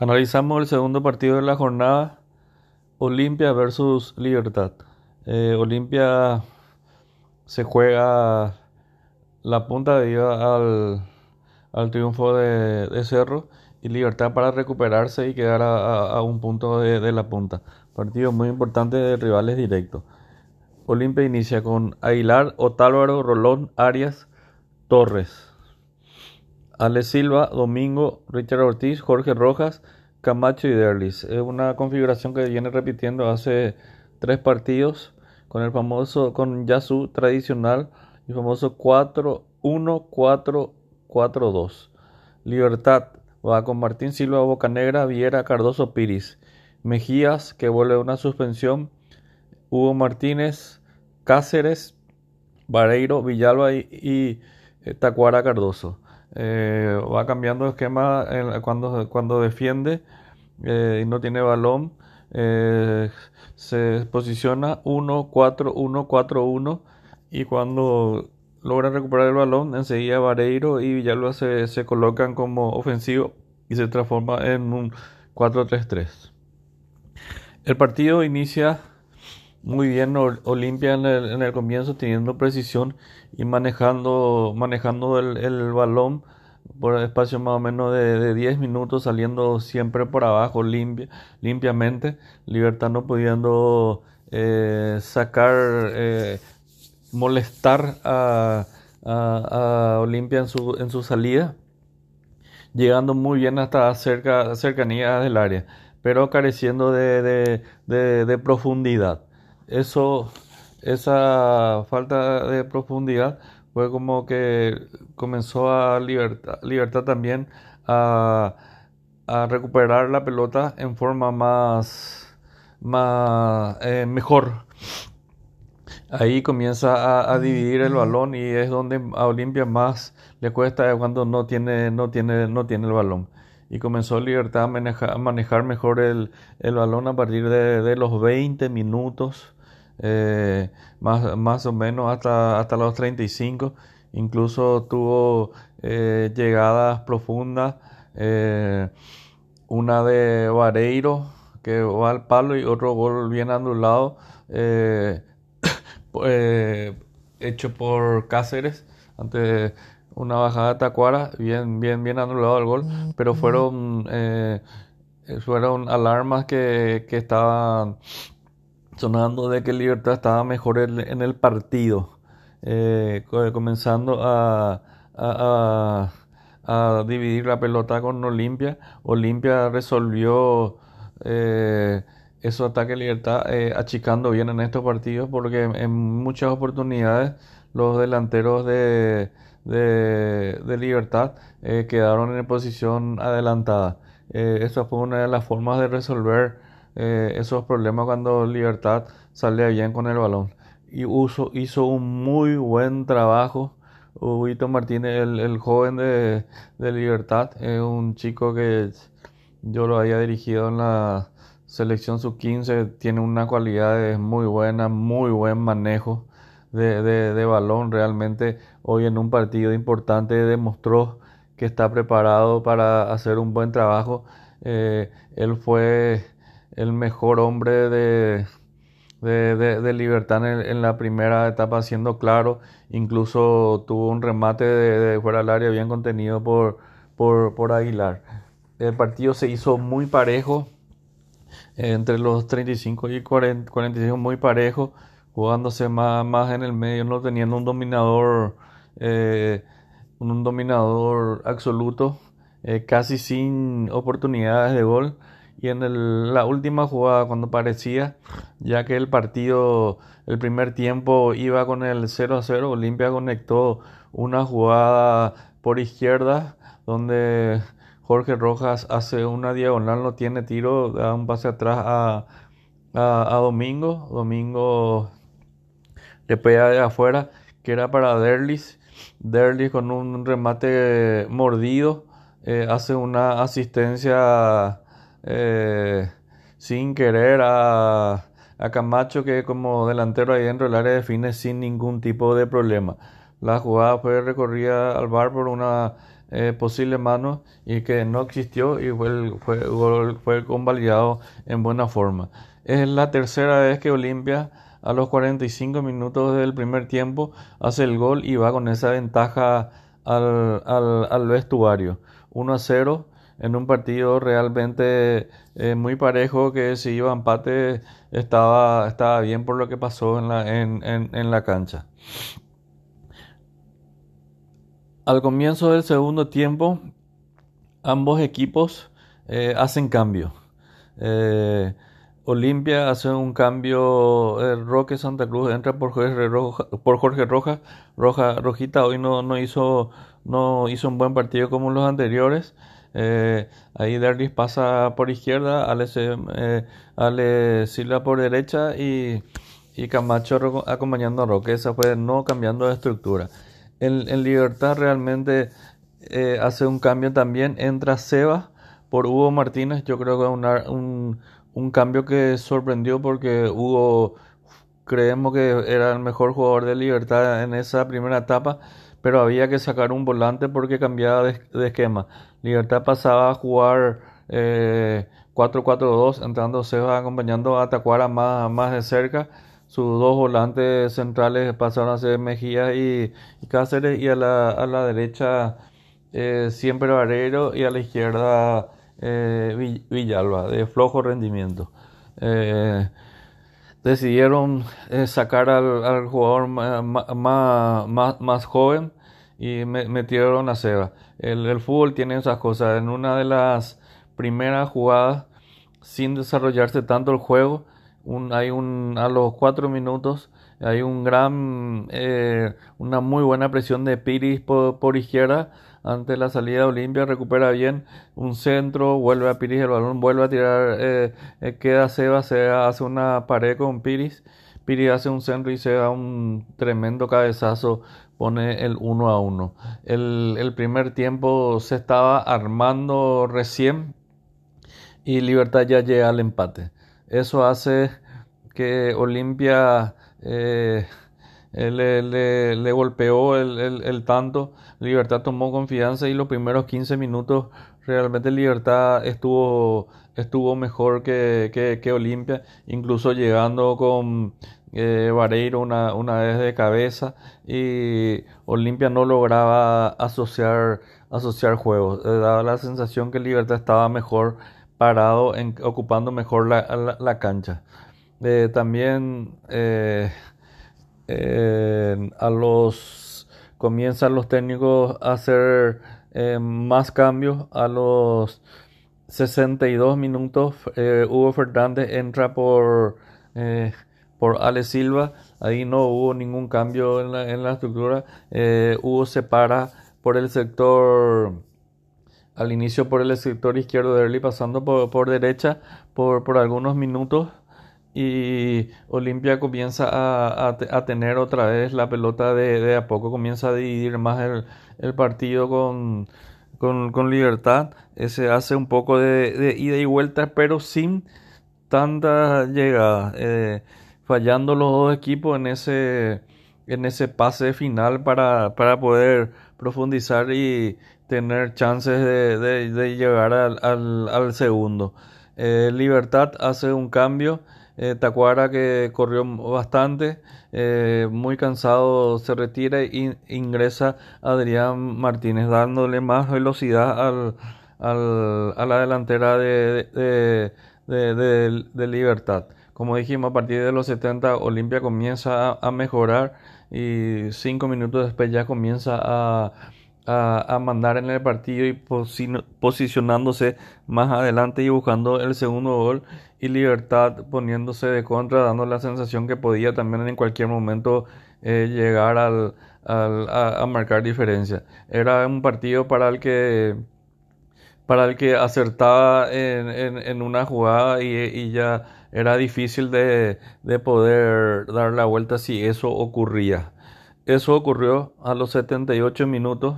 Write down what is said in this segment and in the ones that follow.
Analizamos el segundo partido de la jornada, Olimpia versus Libertad. Eh, Olimpia se juega la punta debido al, al triunfo de, Cerro y Libertad para recuperarse y quedar a, un punto de, la punta. Partido muy importante de rivales directos. Olimpia inicia con Aguilar, Otálvaro, Rolón, Arias, Torres. Ale Silva, Domingo, Richard Ortiz, Jorge Rojas, Camacho y Derlis. Es una configuración que viene repitiendo hace tres partidos con el famoso, con Yasu tradicional y famoso 4-1-4-4-2. Libertad va con Martín Silva, Bocanegra, Viera, Cardoso, Piris. Mejías, que vuelve una suspensión. Hugo Martínez, Cáceres, Vareiro, Villalba y eh, Tacuara Cardoso. Eh, va cambiando de esquema cuando, cuando defiende eh, y no tiene balón. Eh, se posiciona 1-4-1-4-1 y cuando logra recuperar el balón, enseguida Vareiro y Villalba se, se colocan como ofensivo y se transforma en un 4-3-3. El partido inicia muy bien Olimpia en el, en el comienzo, teniendo precisión y manejando, manejando el, el balón por espacio más o menos de, de, 10 minutos, saliendo siempre por abajo limpia, limpiamente, Libertad no pudiendo eh, sacar, eh, molestar a, Olimpia en su, en su salida, llegando muy bien hasta cerca, cercanía del área, pero careciendo de, de profundidad eso, esa falta de profundidad fue como que comenzó a Libertad, Libertad también a, recuperar la pelota en forma más, más eh, mejor. Ahí comienza a, dividir el balón y es donde a Olimpia más le cuesta cuando no tiene, no tiene, no tiene el balón. Y comenzó Libertad a manejar, mejor el, balón a partir de, de los 20 minutos eh, más, más o menos hasta, hasta los 35. Incluso tuvo eh, llegadas profundas. Eh, una de Vareiro que va al palo y otro gol bien anulado hecho por Cáceres ante una bajada de Tacuara bien bien bien anulado el gol pero fueron fueron alarmas que, que estaban sonando de que Libertad estaba mejor en, el partido, eh, comenzando a, dividir la pelota con Olimpia. Olimpia resolvió eh, esos ataques Libertad eh, achicando bien en estos partidos porque en muchas oportunidades los delanteros de, de, de Libertad quedaron en posición adelantada. esa fue una de las formas de resolver eh, esos problemas cuando Libertad sale bien con el balón. Y uso, hizo un muy buen trabajo. Huguito Martínez, el, joven de, Libertad, es un chico que yo lo había dirigido en la selección sub-15, tiene una cualidad muy buena, muy buen manejo de, de, balón. Realmente hoy en un partido importante demostró que está preparado para hacer un buen trabajo. Eh, él fue el mejor hombre de, de, libertad en, la primera etapa, siendo claro. Incluso tuvo un remate de, fuera del área bien contenido por, por, Aguilar. El partido se hizo muy parejo, entre los 35 y 40, 45 muy parejo, jugándose más, más en el medio, no teniendo un dominador, eh, un dominador absoluto, eh, casi sin oportunidades de gol y en la última jugada cuando parecía ya que el partido el primer tiempo iba con el 0 a 0 Olimpia conectó una jugada por izquierda donde Jorge Rojas hace una diagonal no tiene tiro da un pase atrás a, a, Domingo. Domingo le pega de afuera que era para Derlis. Derlis con un remate mordido eh, hace una asistencia eh, sin querer a, Camacho que como delantero ahí dentro del área define sin ningún tipo de problema. La jugada fue recorrida al bar por una eh, posible mano y que no existió y fue, fue, fue convalidado en buena forma. Es la tercera vez que Olimpia a los 45 minutos del primer tiempo hace el gol y va con esa ventaja al, al, vestuario. 1 a 0 en un partido realmente eh, muy parejo que si iba a empate estaba, estaba bien por lo que pasó en la, en, en la cancha. Al comienzo del segundo tiempo, ambos equipos eh, hacen cambio. Eh, Olimpia hace un cambio, eh, Roque Santa Cruz entra por Jorge Roja, por Jorge Roja Rojita hoy no, no, hizo, no hizo un buen partido como los anteriores. Ahí Derlis pasa por izquierda, Ale, Ale Silva por derecha y, Camacho acompañando a Roque. Esa fue no cambiando de estructura en, Libertad realmente eh, hace un cambio también. Entra Seba por Hugo Martínez. Yo creo que es un, un cambio que sorprendió porque Hugo creemos que era el mejor jugador de Libertad en esa primera etapa, pero había que sacar un volante porque cambiaba de, esquema. Libertad pasaba a jugar eh, 4-4-2, entrando Seba acompañando a Tacuara más, más de cerca sus dos volantes centrales pasaron a ser Mejía y, Cáceres y a la, a la derecha eh, siempre Barrero y a la izquierda eh, Villalba de flojo rendimiento. Eh, decidieron sacar al, jugador más, más, joven y metieron a Seba. El, fútbol tiene esas cosas. En una de las primeras jugadas, sin desarrollarse tanto el juego, hay un, a los cuatro minutos hay un gran, eh, una muy buena presión de Piris por, izquierda ante la salida Olimpia, recupera bien un centro, vuelve a Piris, el balón vuelve a tirar, eh, eh, queda Seba, se hace una pared con Piris, Piris hace un centro y se da un tremendo cabezazo, pone el 1 a 1. El, el primer tiempo se estaba armando recién y Libertad ya llega al empate. Eso hace que Olimpia eh, le, golpeó el, tanto. Libertad tomó confianza y los primeros 15 minutos realmente Libertad estuvo, estuvo mejor que, que, Olimpia, incluso llegando con eh, Vareiro una, una vez de cabeza y Olimpia no lograba asociar, asociar juegos. Eh, daba la sensación que Libertad estaba mejor parado, en, ocupando mejor la, la, cancha. Eh, también eh, a los comienzan los técnicos a hacer eh, más cambios. A los 62 minutos Hugo Fernández entra por por Ale Silva. Ahí no hubo ningún cambio en la, en la estructura. Hugo se para por el sector al inicio por el sector izquierdo de Early, pasando por, derecha por, por, algunos minutos y Olimpia comienza a, tener otra vez la pelota de, a poco, comienza a dividir más el, partido con, libertad, se hace un poco de, ida y vuelta, pero sin tanta llegada, eh, fallando los dos equipos en ese, en ese pase final para, poder profundizar y, tener chances de, llegar al, al, al segundo. Eh, Libertad hace un cambio. Eh, Tacuara que corrió bastante, eh, muy cansado, se retira e ingresa Adrián Martínez, dándole más velocidad al, al, a la delantera de, de, de, Libertad. Como dijimos, a partir de los 70 Olimpia comienza a mejorar y cinco minutos después ya comienza a a, mandar en el partido y posicionándose más adelante y buscando el segundo gol y Libertad poniéndose de contra, dando la sensación que podía también en cualquier momento eh, llegar al, a, marcar diferencia. Era un partido para el que para el que acertaba en, en, una jugada y, y, ya era difícil de, de poder dar la vuelta si eso ocurría. Eso ocurrió a los 78 minutos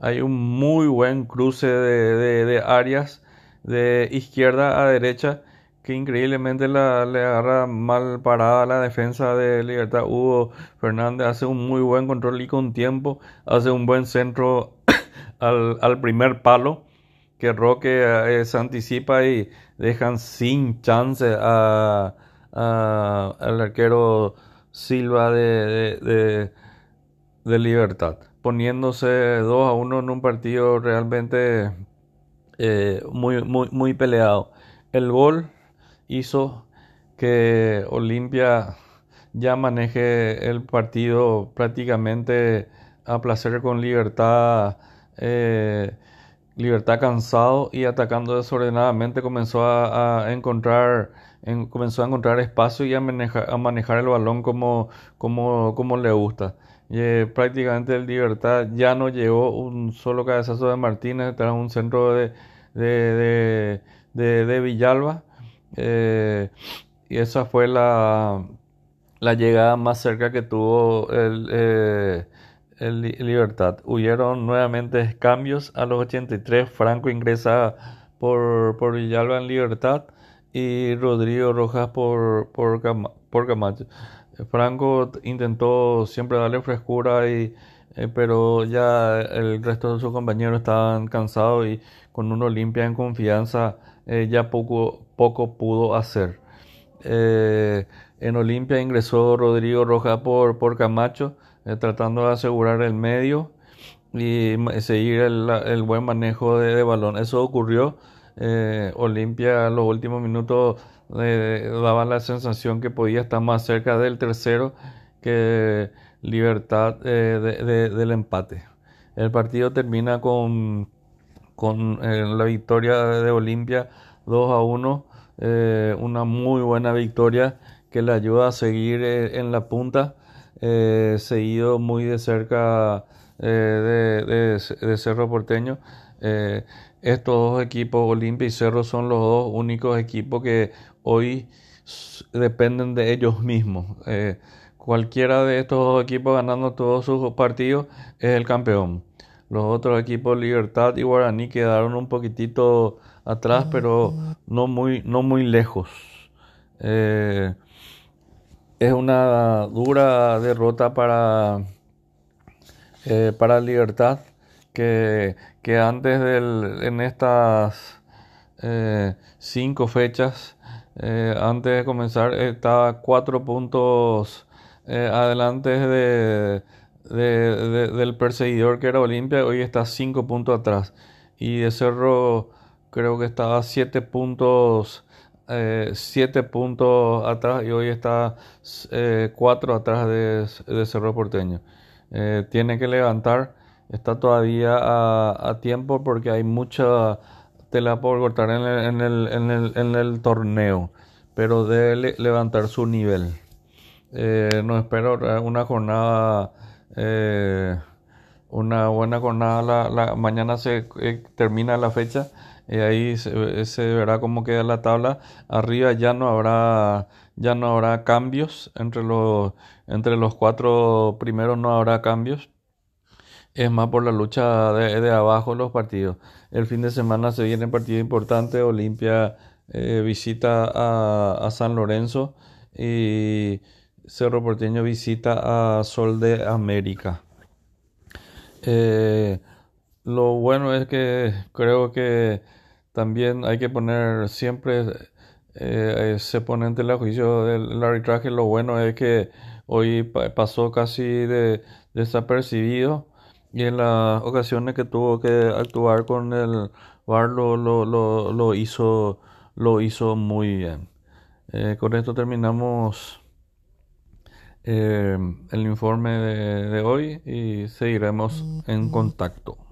hay un muy buen cruce de, de, áreas de izquierda a derecha que increíblemente le agarra mal parada la defensa de Libertad. Hugo Fernández hace un muy buen control y con tiempo hace un buen centro al, primer palo, que Roque eh, se anticipa y dejan sin chance a, al arquero Silva de, de, Libertad, poniéndose 2 a 1 en un partido realmente eh, muy, muy, muy peleado. El gol hizo que Olimpia ya maneje el partido prácticamente a placer con libertad, eh, libertad cansado y atacando desordenadamente comenzó a, encontrar comenzó a encontrar espacio y a manejar, el balón como, como, como le gusta. Eh, prácticamente el Libertad ya no llegó un solo cabezazo de Martínez tras un centro de, de, de, Villalba. Eh, y esa fue la, la llegada más cerca que tuvo el, eh, el Libertad. Huyeron nuevamente cambios a los 83. Franco ingresa por, por Villalba en Libertad y Rodrigo Rojas por, por, por Camacho. Franco intentó siempre darle frescura y eh, pero ya el resto de sus compañeros estaban cansados y con uno limpia en confianza eh, ya poco, poco pudo hacer. Eh, en Olimpia ingresó Rodrigo Rojas por, por Camacho, tratando de asegurar el medio y seguir el, buen manejo de, balón. Eso ocurrió. Olimpia en los últimos minutos daba la sensación que podía estar más cerca del tercero que Libertad del empate. El partido termina con, con la victoria de Olimpia 2 a 1 eh, una muy buena victoria que le ayuda a seguir eh, en la punta, eh, seguido muy de cerca de, Cerro Porteño. estos dos equipos, Olimpia y Cerro, son los dos únicos equipos que hoy dependen de ellos mismos. Cualquiera de estos dos equipos ganando todos sus partidos es el campeón. Los otros equipos, Libertad y Guaraní, quedaron un poquitito atrás, pero no muy, no muy lejos. Eh, es una dura derrota para, eh, para Libertad, que, que antes del, en estas eh, cinco fechas, antes de comenzar, estaba cuatro puntos adelante de, del perseguidor que era Olimpia, hoy está cinco puntos atrás. Y de Cerro creo que estaba siete puntos, eh, siete puntos atrás y hoy está eh, cuatro atrás de, Cerro Porteño. Eh, tiene que levantar, está todavía a, tiempo porque hay mucha tela por cortar en el, en el, en el, en el torneo, pero debe levantar su nivel. No espero una jornada una buena jornada. La, mañana se termina la fecha y ahí se, verá cómo queda la tabla. Arriba ya no habrá ya no habrá cambios entre los entre los cuatro primeros no habrá cambios. Es más por la lucha de, abajo los partidos. El fin de semana se viene partido importante. Olimpia eh, visita a, a, San Lorenzo y Cerro Porteño visita a Sol de América. Eh, lo bueno es que creo que también hay que poner siempre, eh, se pone ante el juicio del arbitraje, lo bueno es que hoy pasó casi de, desapercibido y en las ocasiones que tuvo que actuar con el VAR lo, lo, hizo, lo hizo muy bien. Eh, con esto terminamos eh, el informe de hoy y seguiremos en contacto.